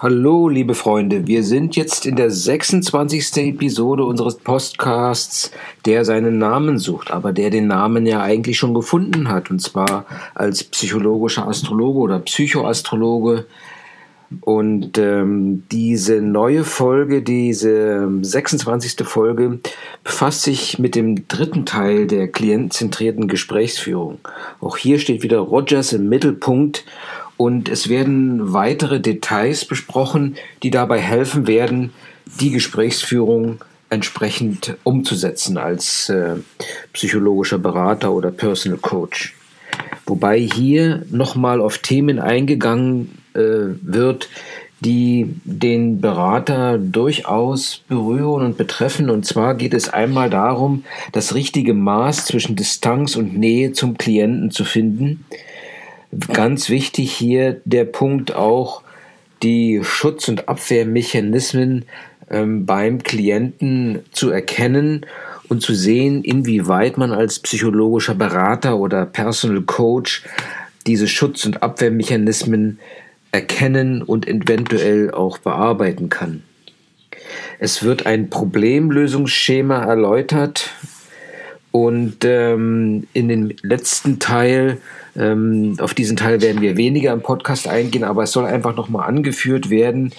Hallo, liebe Freunde. Wir sind jetzt in der 26. Episode unseres Podcasts, der seinen Namen sucht, aber der den Namen ja eigentlich schon gefunden hat, und zwar als psychologischer Astrologe oder Psychoastrologe. Und ähm, diese neue Folge, diese 26. Folge, befasst sich mit dem dritten Teil der klientenzentrierten Gesprächsführung. Auch hier steht wieder Rogers im Mittelpunkt und es werden weitere Details besprochen, die dabei helfen werden, die Gesprächsführung entsprechend umzusetzen als äh, psychologischer Berater oder Personal Coach. Wobei hier nochmal auf Themen eingegangen äh, wird, die den Berater durchaus berühren und betreffen. Und zwar geht es einmal darum, das richtige Maß zwischen Distanz und Nähe zum Klienten zu finden Ganz wichtig hier der Punkt auch, die Schutz- und Abwehrmechanismen ähm, beim Klienten zu erkennen und zu sehen, inwieweit man als psychologischer Berater oder Personal Coach diese Schutz- und Abwehrmechanismen erkennen und eventuell auch bearbeiten kann. Es wird ein Problemlösungsschema erläutert und ähm, in dem letzten Teil ähm, auf diesen Teil werden wir weniger im Podcast eingehen, aber es soll einfach nochmal angeführt werden,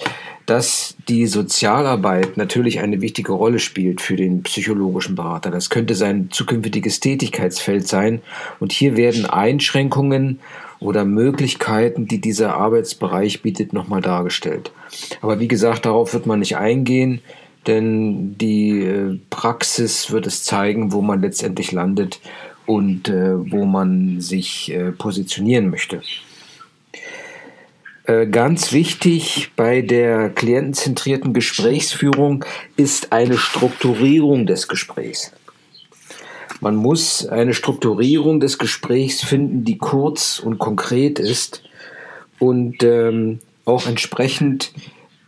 dass die Sozialarbeit natürlich eine wichtige Rolle spielt für den psychologischen Berater. Das könnte sein zukünftiges Tätigkeitsfeld sein. Und hier werden Einschränkungen oder Möglichkeiten, die dieser Arbeitsbereich bietet, nochmal dargestellt. Aber wie gesagt, darauf wird man nicht eingehen, denn die äh, Praxis wird es zeigen, wo man letztendlich landet und äh, wo man sich äh, positionieren möchte. Äh, ganz wichtig bei der klientenzentrierten Gesprächsführung ist eine Strukturierung des Gesprächs. Man muss eine Strukturierung des Gesprächs finden, die kurz und konkret ist und ähm, auch entsprechend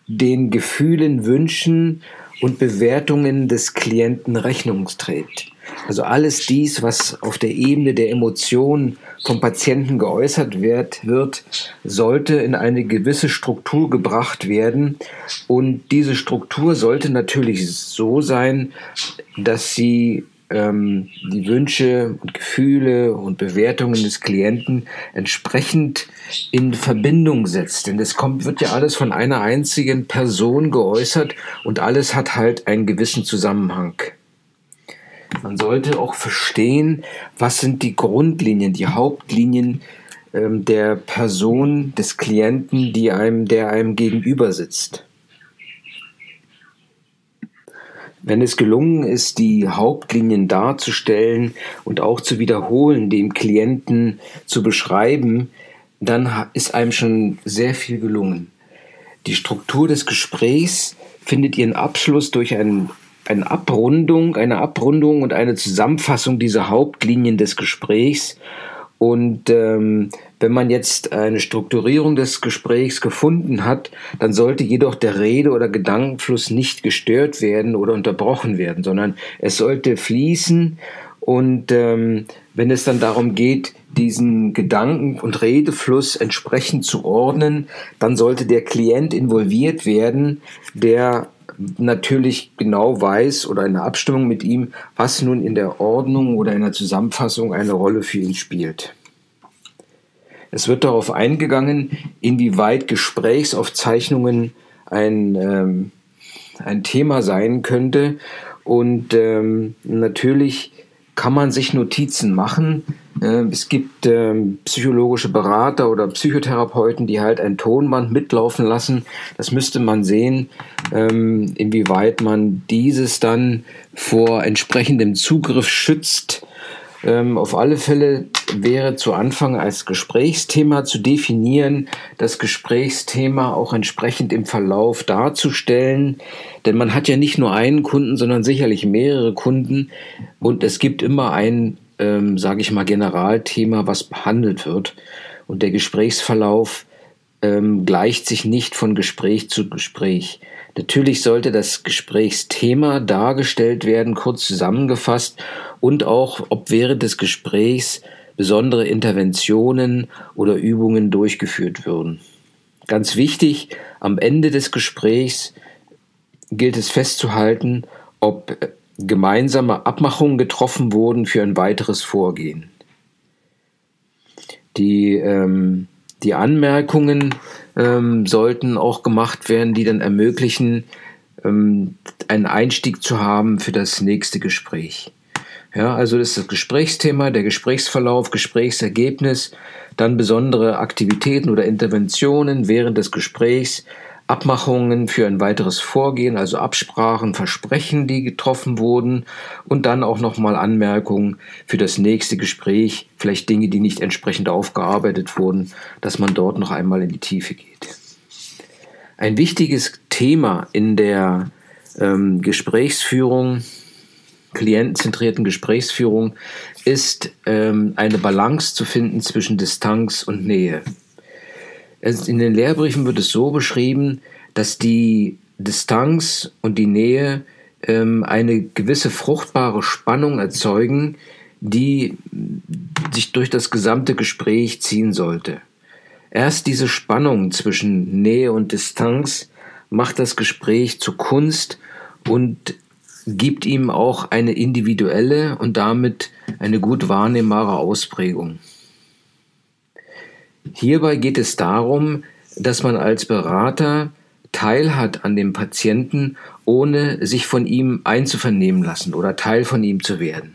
den Gefühlen, Wünschen und Bewertungen des Klienten Rechnung trägt. Also alles dies, was auf der Ebene der Emotionen vom Patienten geäußert wird, wird, sollte in eine gewisse Struktur gebracht werden. Und diese Struktur sollte natürlich so sein, dass sie ähm, die Wünsche und Gefühle und Bewertungen des Klienten entsprechend in Verbindung setzt. Denn es kommt, wird ja alles von einer einzigen Person geäußert und alles hat halt einen gewissen Zusammenhang. Man sollte auch verstehen, was sind die Grundlinien, die Hauptlinien ähm, der Person, des Klienten, die einem, der einem gegenüber sitzt. Wenn es gelungen ist, die Hauptlinien darzustellen und auch zu wiederholen, dem Klienten zu beschreiben, dann ist einem schon sehr viel gelungen. Die Struktur des Gesprächs findet ihren Abschluss durch ein eine Abrundung, eine Abrundung und eine Zusammenfassung dieser Hauptlinien des Gesprächs. Und ähm, wenn man jetzt eine Strukturierung des Gesprächs gefunden hat, dann sollte jedoch der Rede- oder Gedankenfluss nicht gestört werden oder unterbrochen werden, sondern es sollte fließen. Und ähm, wenn es dann darum geht, diesen Gedanken- und Redefluss entsprechend zu ordnen, dann sollte der Klient involviert werden, der natürlich genau weiß oder in der Abstimmung mit ihm, was nun in der Ordnung oder in der Zusammenfassung eine Rolle für ihn spielt. Es wird darauf eingegangen, inwieweit Gesprächsaufzeichnungen ein, ähm, ein Thema sein könnte. Und ähm, natürlich kann man sich Notizen machen. Äh, es gibt ähm, psychologische Berater oder Psychotherapeuten, die halt ein Tonband mitlaufen lassen. Das müsste man sehen, ähm, inwieweit man dieses dann vor entsprechendem Zugriff schützt. Ähm, auf alle Fälle wäre zu Anfang als Gesprächsthema zu definieren, das Gesprächsthema auch entsprechend im Verlauf darzustellen. Denn man hat ja nicht nur einen Kunden, sondern sicherlich mehrere Kunden. Und es gibt immer ein, ähm, sage ich mal, Generalthema, was behandelt wird. Und der Gesprächsverlauf ähm, gleicht sich nicht von Gespräch zu Gespräch. Natürlich sollte das Gesprächsthema dargestellt werden, kurz zusammengefasst und auch, ob während des Gesprächs besondere Interventionen oder Übungen durchgeführt würden. Ganz wichtig, am Ende des Gesprächs gilt es festzuhalten, ob gemeinsame Abmachungen getroffen wurden für ein weiteres Vorgehen. Die, ähm, die Anmerkungen ähm, sollten auch gemacht werden, die dann ermöglichen, ähm, einen Einstieg zu haben für das nächste Gespräch. Ja, also das ist das Gesprächsthema, der Gesprächsverlauf, Gesprächsergebnis, dann besondere Aktivitäten oder Interventionen während des Gesprächs, Abmachungen für ein weiteres Vorgehen, also Absprachen, Versprechen, die getroffen wurden und dann auch nochmal Anmerkungen für das nächste Gespräch, vielleicht Dinge, die nicht entsprechend aufgearbeitet wurden, dass man dort noch einmal in die Tiefe geht. Ein wichtiges Thema in der ähm, Gesprächsführung, klientenzentrierten Gesprächsführung, ist ähm, eine Balance zu finden zwischen Distanz und Nähe. In den Lehrbriefen wird es so beschrieben, dass die Distanz und die Nähe ähm, eine gewisse fruchtbare Spannung erzeugen, die sich durch das gesamte Gespräch ziehen sollte. Erst diese Spannung zwischen Nähe und Distanz macht das Gespräch zur Kunst und gibt ihm auch eine individuelle und damit eine gut wahrnehmbare Ausprägung. Hierbei geht es darum, dass man als Berater teilhat an dem Patienten, ohne sich von ihm einzuvernehmen lassen oder Teil von ihm zu werden.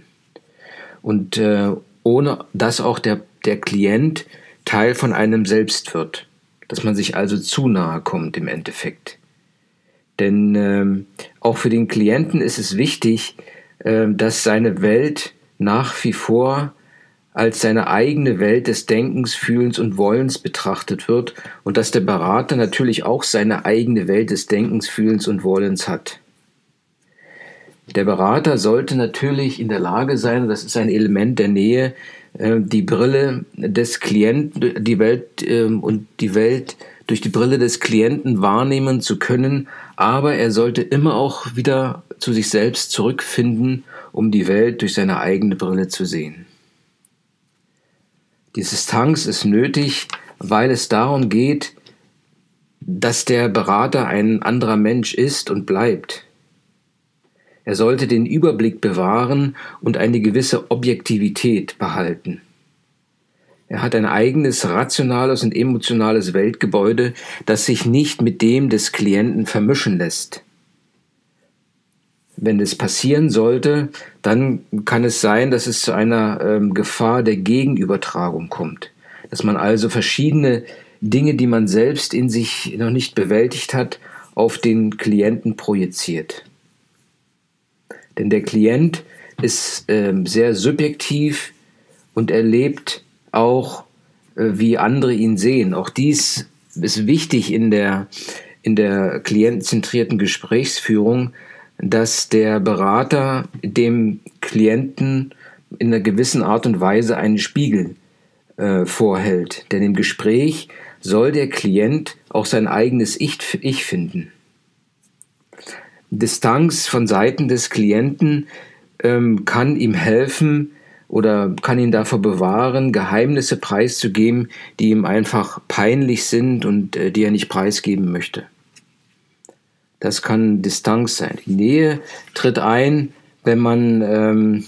Und äh, ohne dass auch der, der Klient Teil von einem selbst wird. Dass man sich also zu nahe kommt im Endeffekt. Denn äh, auch für den Klienten ist es wichtig, äh, dass seine Welt nach wie vor als seine eigene Welt des Denkens, Fühlens und Wollens betrachtet wird und dass der Berater natürlich auch seine eigene Welt des Denkens, Fühlens und Wollens hat. Der Berater sollte natürlich in der Lage sein, das ist ein Element der Nähe, äh, die Brille des Klienten, die Welt ähm, und die Welt durch die Brille des Klienten wahrnehmen zu können, aber er sollte immer auch wieder zu sich selbst zurückfinden, um die Welt durch seine eigene Brille zu sehen. Die Distanz ist nötig, weil es darum geht, dass der Berater ein anderer Mensch ist und bleibt. Er sollte den Überblick bewahren und eine gewisse Objektivität behalten. Er hat ein eigenes rationales und emotionales Weltgebäude, das sich nicht mit dem des Klienten vermischen lässt. Wenn es passieren sollte, dann kann es sein, dass es zu einer ähm, Gefahr der Gegenübertragung kommt. Dass man also verschiedene Dinge, die man selbst in sich noch nicht bewältigt hat, auf den Klienten projiziert. Denn der Klient ist ähm, sehr subjektiv und erlebt auch, äh, wie andere ihn sehen. Auch dies ist wichtig in der, in der klientenzentrierten Gesprächsführung, dass der Berater dem Klienten in einer gewissen Art und Weise einen Spiegel äh, vorhält. Denn im Gespräch soll der Klient auch sein eigenes Ich, ich finden. Distanz von Seiten des Klienten ähm, kann ihm helfen oder kann ihn davor bewahren, Geheimnisse preiszugeben, die ihm einfach peinlich sind und äh, die er nicht preisgeben möchte. Das kann Distanz sein. Die Nähe tritt ein, wenn man ähm,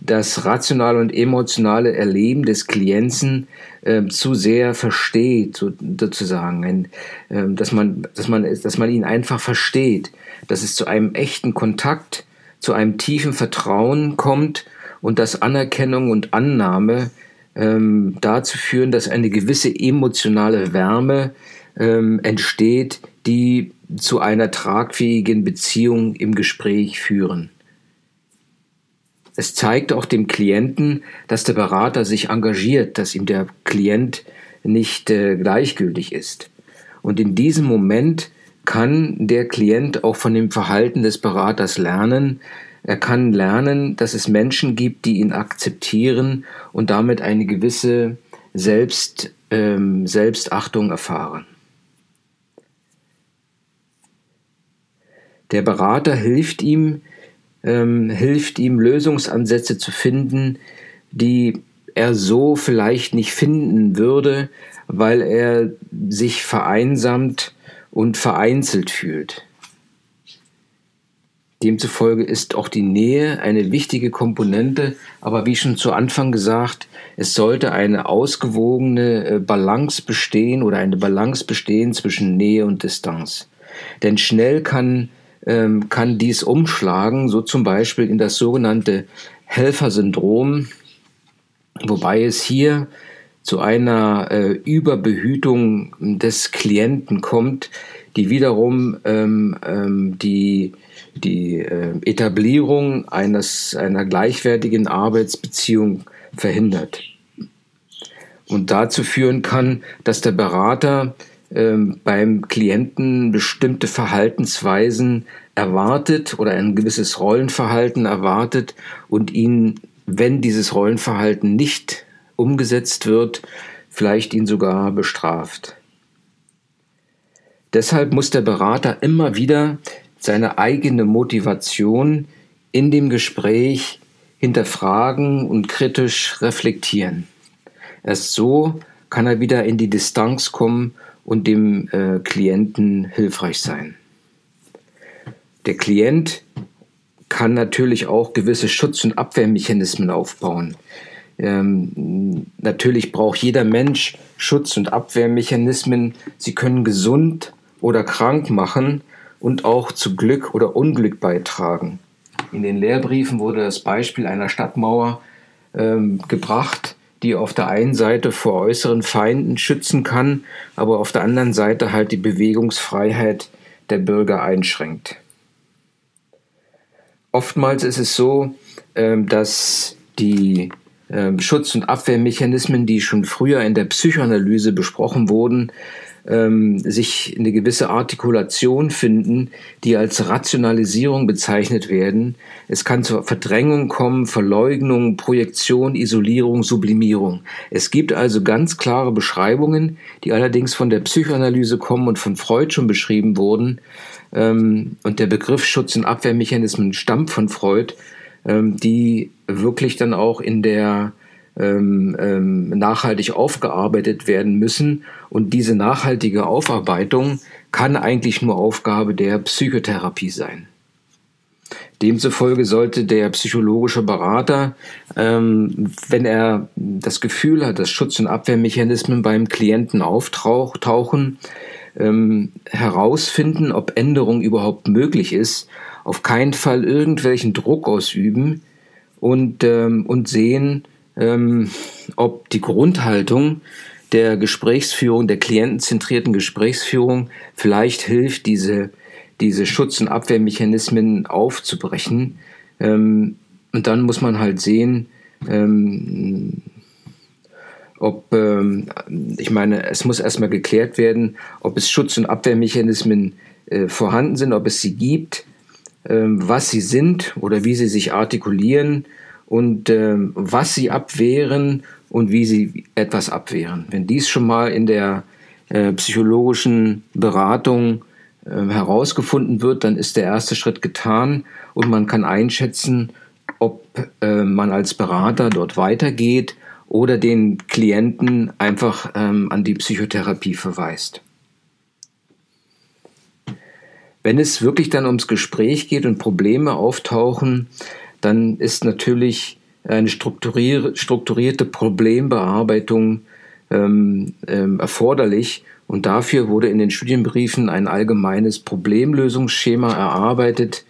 das rationale und emotionale Erleben des Klienten äh, zu sehr versteht, so, sozusagen, ein, äh, dass, man, dass, man, dass man ihn einfach versteht, dass es zu einem echten Kontakt, zu einem tiefen Vertrauen kommt und dass Anerkennung und Annahme ähm, dazu führen, dass eine gewisse emotionale Wärme ähm, entsteht, die zu einer tragfähigen Beziehung im Gespräch führen. Es zeigt auch dem Klienten, dass der Berater sich engagiert, dass ihm der Klient nicht äh, gleichgültig ist. Und in diesem Moment kann der Klient auch von dem Verhalten des Beraters lernen. Er kann lernen, dass es Menschen gibt, die ihn akzeptieren und damit eine gewisse Selbst, ähm, Selbstachtung erfahren. Der Berater hilft ihm, ähm, hilft ihm Lösungsansätze zu finden, die er so vielleicht nicht finden würde, weil er sich vereinsamt und vereinzelt fühlt. Demzufolge ist auch die Nähe eine wichtige Komponente, aber wie schon zu Anfang gesagt, es sollte eine ausgewogene äh, Balance bestehen oder eine Balance bestehen zwischen Nähe und Distanz. Denn schnell kann, ähm, kann dies umschlagen, so zum Beispiel in das sogenannte Helfersyndrom, wobei es hier zu einer äh, Überbehütung des Klienten kommt, die wiederum ähm, ähm, die die äh, Etablierung eines, einer gleichwertigen Arbeitsbeziehung verhindert. Und dazu führen kann, dass der Berater ähm, beim Klienten bestimmte Verhaltensweisen erwartet oder ein gewisses Rollenverhalten erwartet und ihn, wenn dieses Rollenverhalten nicht umgesetzt wird, vielleicht ihn sogar bestraft. Deshalb muss der Berater immer wieder seine eigene Motivation in dem Gespräch hinterfragen und kritisch reflektieren. Erst so kann er wieder in die Distanz kommen und dem äh, Klienten hilfreich sein. Der Klient kann natürlich auch gewisse Schutz- und Abwehrmechanismen aufbauen. Ähm, natürlich braucht jeder Mensch Schutz- und Abwehrmechanismen. Sie können gesund oder krank machen und auch zu Glück oder Unglück beitragen. In den Lehrbriefen wurde das Beispiel einer Stadtmauer ähm, gebracht, die auf der einen Seite vor äußeren Feinden schützen kann, aber auf der anderen Seite halt die Bewegungsfreiheit der Bürger einschränkt. Oftmals ist es so, ähm, dass die ähm, Schutz- und Abwehrmechanismen, die schon früher in der Psychoanalyse besprochen wurden, ähm, sich eine gewisse Artikulation finden, die als Rationalisierung bezeichnet werden. Es kann zur Verdrängung kommen, Verleugnung, Projektion, Isolierung, Sublimierung. Es gibt also ganz klare Beschreibungen, die allerdings von der Psychoanalyse kommen und von Freud schon beschrieben wurden. Ähm, und der Begriff Schutz- und Abwehrmechanismen stammt von Freud, ähm, die wirklich dann auch in der ähm, ähm, nachhaltig aufgearbeitet werden müssen. Und diese nachhaltige Aufarbeitung kann eigentlich nur Aufgabe der Psychotherapie sein. Demzufolge sollte der psychologische Berater, ähm, wenn er das Gefühl hat, dass Schutz- und Abwehrmechanismen beim Klienten auftauchen, herausfinden, ob Änderung überhaupt möglich ist, auf keinen Fall irgendwelchen Druck ausüben und, und sehen, ähm, ob die Grundhaltung der Gesprächsführung, der klientenzentrierten Gesprächsführung vielleicht hilft, diese, diese Schutz- und Abwehrmechanismen aufzubrechen. Ähm, und dann muss man halt sehen, ähm, ob, ähm, ich meine, es muss erstmal geklärt werden, ob es Schutz- und Abwehrmechanismen äh, vorhanden sind, ob es sie gibt, ähm, was sie sind oder wie sie sich artikulieren und ähm, was sie abwehren und wie sie etwas abwehren. Wenn dies schon mal in der äh, psychologischen Beratung äh, herausgefunden wird, dann ist der erste Schritt getan und man kann einschätzen, ob äh, man als Berater dort weitergeht oder den Klienten einfach ähm, an die Psychotherapie verweist. Wenn es wirklich dann ums Gespräch geht und Probleme auftauchen, dann ist natürlich eine strukturierte Problembearbeitung ähm, ähm, erforderlich. Und dafür wurde in den Studienbriefen ein allgemeines Problemlösungsschema erarbeitet.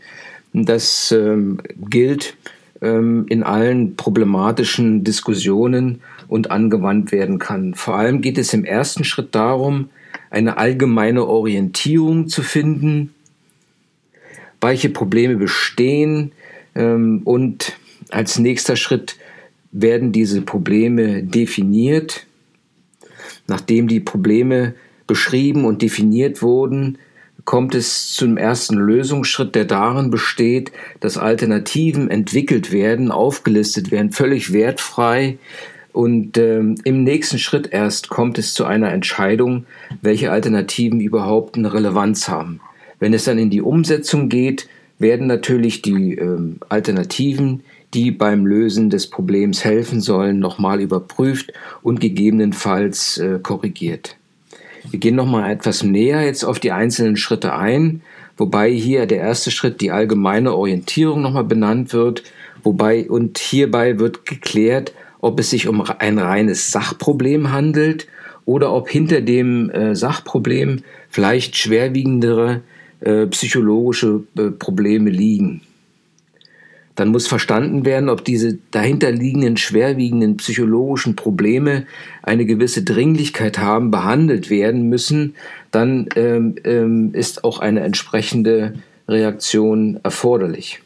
Das ähm, gilt ähm, in allen problematischen Diskussionen und angewandt werden kann. Vor allem geht es im ersten Schritt darum, eine allgemeine Orientierung zu finden, welche Probleme bestehen, und als nächster Schritt werden diese Probleme definiert. Nachdem die Probleme beschrieben und definiert wurden, kommt es zum ersten Lösungsschritt, der darin besteht, dass Alternativen entwickelt werden, aufgelistet werden, völlig wertfrei. Und ähm, im nächsten Schritt erst kommt es zu einer Entscheidung, welche Alternativen überhaupt eine Relevanz haben. Wenn es dann in die Umsetzung geht, werden natürlich die ähm, Alternativen, die beim Lösen des Problems helfen sollen, nochmal überprüft und gegebenenfalls äh, korrigiert. Wir gehen nochmal etwas näher jetzt auf die einzelnen Schritte ein, wobei hier der erste Schritt die allgemeine Orientierung nochmal benannt wird, wobei und hierbei wird geklärt, ob es sich um ein reines Sachproblem handelt oder ob hinter dem äh, Sachproblem vielleicht schwerwiegendere äh, psychologische äh, Probleme liegen. Dann muss verstanden werden, ob diese dahinterliegenden schwerwiegenden psychologischen Probleme eine gewisse Dringlichkeit haben, behandelt werden müssen. Dann ähm, ähm, ist auch eine entsprechende Reaktion erforderlich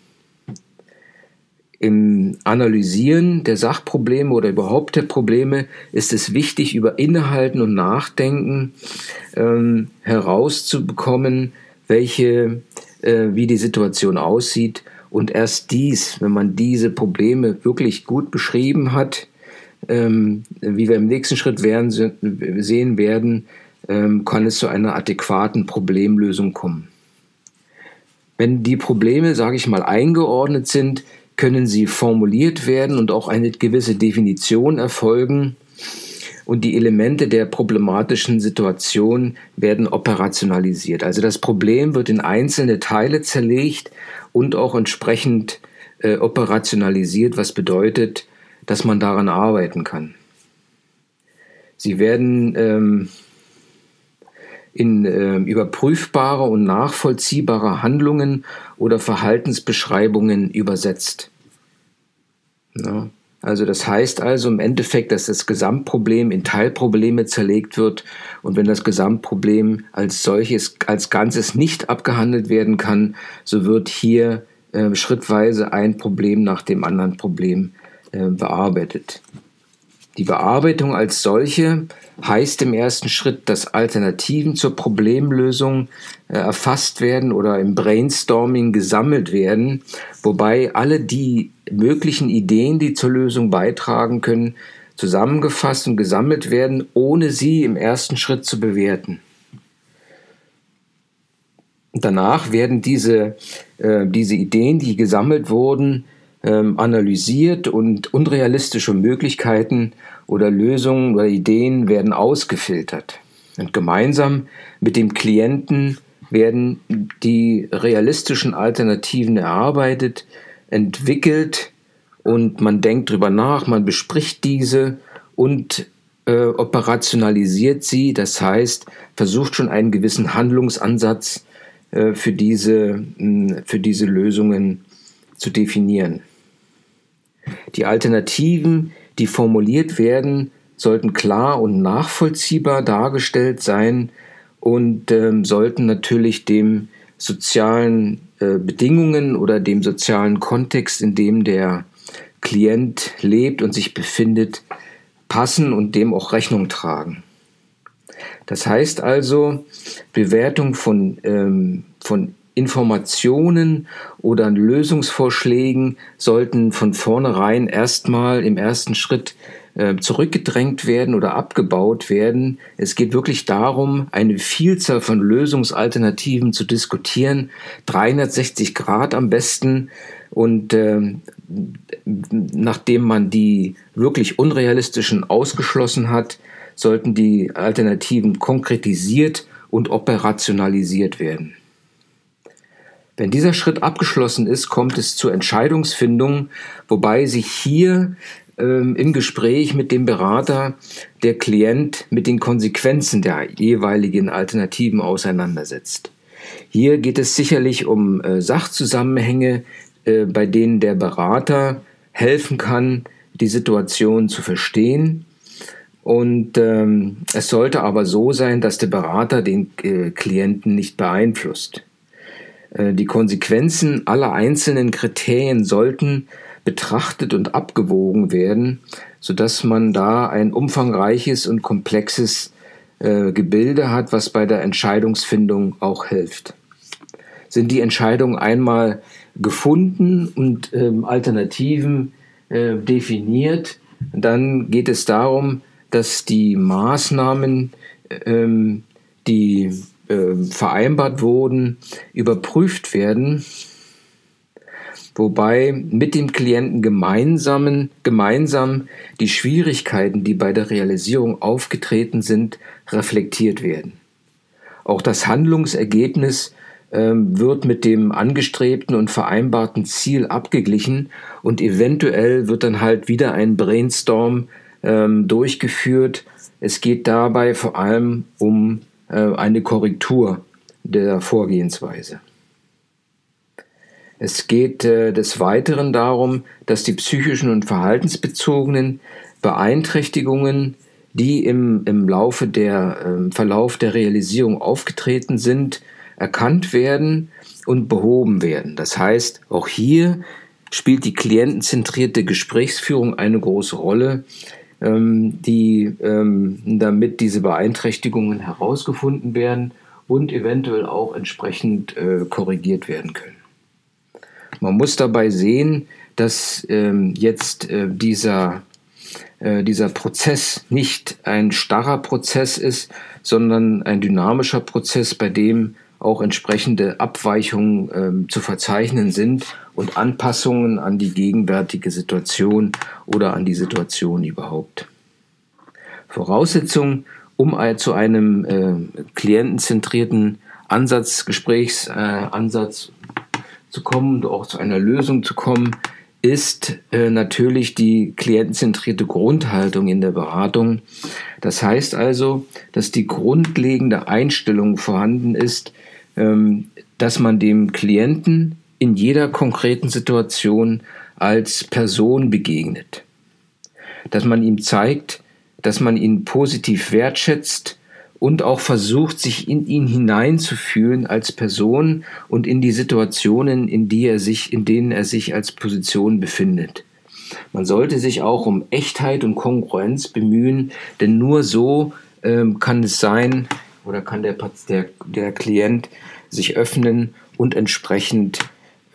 im Analysieren der Sachprobleme oder überhaupt der Probleme ist es wichtig, über Innehalten und Nachdenken ähm, herauszubekommen, welche, äh, wie die Situation aussieht. Und erst dies, wenn man diese Probleme wirklich gut beschrieben hat, ähm, wie wir im nächsten Schritt werden, sehen werden, ähm, kann es zu einer adäquaten Problemlösung kommen. Wenn die Probleme, sage ich mal, eingeordnet sind, können sie formuliert werden und auch eine gewisse Definition erfolgen und die Elemente der problematischen Situation werden operationalisiert. Also das Problem wird in einzelne Teile zerlegt und auch entsprechend äh, operationalisiert, was bedeutet, dass man daran arbeiten kann. Sie werden ähm, in äh, überprüfbare und nachvollziehbare Handlungen oder Verhaltensbeschreibungen übersetzt. Ja. Also das heißt also im Endeffekt, dass das Gesamtproblem in Teilprobleme zerlegt wird und wenn das Gesamtproblem als solches, als Ganzes nicht abgehandelt werden kann, so wird hier äh, schrittweise ein Problem nach dem anderen Problem äh, bearbeitet. Die Bearbeitung als solche heißt im ersten Schritt, dass Alternativen zur Problemlösung äh, erfasst werden oder im Brainstorming gesammelt werden, wobei alle die möglichen Ideen, die zur Lösung beitragen können, zusammengefasst und gesammelt werden, ohne sie im ersten Schritt zu bewerten. Danach werden diese, äh, diese Ideen, die gesammelt wurden, ähm, analysiert und unrealistische Möglichkeiten oder Lösungen oder Ideen werden ausgefiltert. Und gemeinsam mit dem Klienten werden die realistischen Alternativen erarbeitet, entwickelt und man denkt drüber nach, man bespricht diese und äh, operationalisiert sie, das heißt, versucht schon einen gewissen Handlungsansatz äh, für, diese, mh, für diese Lösungen zu definieren. Die Alternativen, die formuliert werden, sollten klar und nachvollziehbar dargestellt sein und ähm, sollten natürlich dem sozialen äh, Bedingungen oder dem sozialen Kontext, in dem der Klient lebt und sich befindet, passen und dem auch Rechnung tragen. Das heißt also, Bewertung von, ähm, von Informationen oder Lösungsvorschlägen sollten von vornherein erstmal im ersten Schritt äh, zurückgedrängt werden oder abgebaut werden. Es geht wirklich darum, eine Vielzahl von Lösungsalternativen zu diskutieren, 360 Grad am besten. Und äh, nachdem man die wirklich unrealistischen ausgeschlossen hat, sollten die Alternativen konkretisiert und operationalisiert werden. Wenn dieser Schritt abgeschlossen ist, kommt es zur Entscheidungsfindung, wobei sich hier ähm, im Gespräch mit dem Berater der Klient mit den Konsequenzen der jeweiligen Alternativen auseinandersetzt. Hier geht es sicherlich um äh, Sachzusammenhänge, äh, bei denen der Berater helfen kann, die Situation zu verstehen. Und ähm, es sollte aber so sein, dass der Berater den äh, Klienten nicht beeinflusst. Äh, die Konsequenzen aller einzelnen Kriterien sollten betrachtet und abgewogen werden, sodass man da ein umfangreiches und komplexes äh, Gebilde hat, was bei der Entscheidungsfindung auch hilft. Sind die Entscheidungen einmal gefunden und ähm, Alternativen äh, definiert, dann geht es darum, dass die Maßnahmen, ähm, die äh, vereinbart wurden, überprüft werden wobei mit dem Klienten gemeinsamen, gemeinsam die Schwierigkeiten, die bei der Realisierung aufgetreten sind, reflektiert werden. Auch das Handlungsergebnis ähm, wird mit dem angestrebten und vereinbarten Ziel abgeglichen und eventuell wird dann halt wieder ein Brainstorm ähm, durchgeführt. Es geht dabei vor allem um eine Korrektur der Vorgehensweise. Es geht äh, des Weiteren darum, dass die psychischen und verhaltensbezogenen Beeinträchtigungen, die im, im Laufe der äh, Verlauf der Realisierung aufgetreten sind, erkannt werden und behoben werden. Das heißt, auch hier spielt die klientenzentrierte Gesprächsführung eine große Rolle, ähm, die, ähm, damit diese Beeinträchtigungen herausgefunden werden und eventuell auch entsprechend äh, korrigiert werden können. Man muss dabei sehen, dass ähm, jetzt äh, dieser, äh, dieser Prozess nicht ein starrer Prozess ist, sondern ein dynamischer Prozess, bei dem auch entsprechende Abweichungen ähm, zu verzeichnen sind und Anpassungen an die gegenwärtige Situation oder an die Situation überhaupt. Voraussetzung, um zu einem äh, klientenzentrierten Ansatz, Gesprächsansatz äh, zu kommen und auch zu einer Lösung zu kommen, ist äh, natürlich die klientenzentrierte Grundhaltung in der Beratung. Das heißt also, dass die grundlegende Einstellung vorhanden ist, ähm, dass man dem Klienten in jeder konkreten Situation als Person begegnet. Dass man ihm zeigt, dass man ihn positiv wertschätzt und auch versucht, sich in ihn hineinzufühlen als Person und in die Situationen, in die er sich, in denen er sich als Position befindet. Man sollte sich auch um Echtheit und Kongruenz bemühen, denn nur so ähm, kann es sein, oder kann der, der, der Klient sich öffnen und entsprechend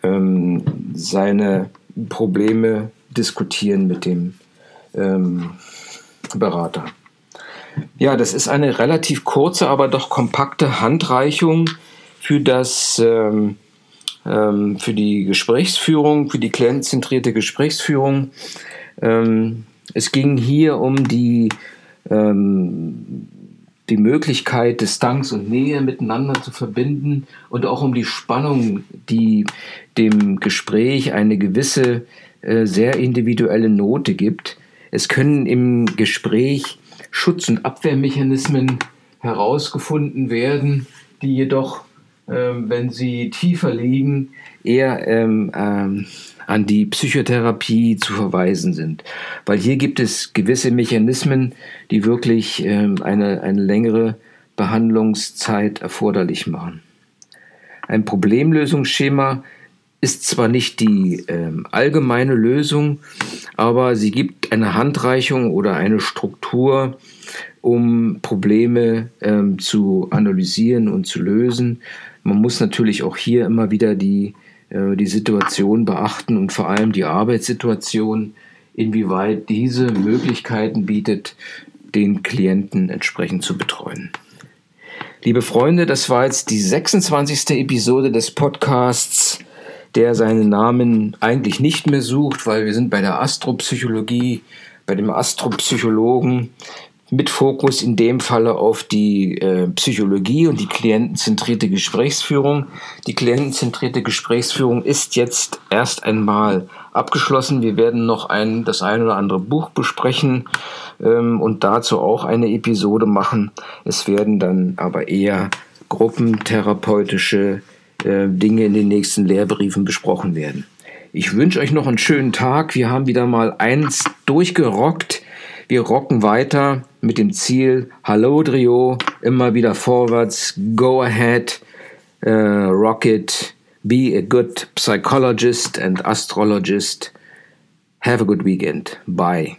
ähm, seine Probleme diskutieren mit dem ähm, Berater. Ja, das ist eine relativ kurze, aber doch kompakte Handreichung für das ähm, ähm für die Gesprächsführung, für die klientenzentrierte Gesprächsführung. Ähm, es ging hier um die ähm, die Möglichkeit, Distanz und Nähe miteinander zu verbinden und auch um die Spannung, die dem Gespräch eine gewisse, äh, sehr individuelle Note gibt. Es können im Gespräch Schutz- und Abwehrmechanismen herausgefunden werden, die jedoch, äh, wenn sie tiefer liegen, eher ähm, ähm, an die Psychotherapie zu verweisen sind. Weil hier gibt es gewisse Mechanismen, die wirklich ähm, eine, eine längere Behandlungszeit erforderlich machen. Ein Problemlösungsschema ist zwar nicht die ähm, allgemeine Lösung, aber sie gibt eine Handreichung oder eine Struktur, um Probleme ähm, zu analysieren und zu lösen. Man muss natürlich auch hier immer wieder die äh, die Situation beachten und vor allem die Arbeitssituation, inwieweit diese Möglichkeiten bietet, den Klienten entsprechend zu betreuen. Liebe Freunde, das war jetzt die 26. Episode des Podcasts, der seinen Namen eigentlich nicht mehr sucht, weil wir sind bei der Astropsychologie, bei dem Astropsychologen mit Fokus in dem Falle auf die äh, Psychologie und die klientenzentrierte Gesprächsführung. Die klientenzentrierte Gesprächsführung ist jetzt erst einmal abgeschlossen. Wir werden noch ein, das ein oder andere Buch besprechen ähm, und dazu auch eine Episode machen. Es werden dann aber eher gruppentherapeutische äh, Dinge in den nächsten Lehrbriefen besprochen werden. Ich wünsche euch noch einen schönen Tag. Wir haben wieder mal eins durchgerockt. Wir rocken weiter mit dem Ziel, hallo Drio, immer wieder vorwärts, go ahead, uh, rock it, be a good psychologist and astrologist. Have a good weekend. Bye.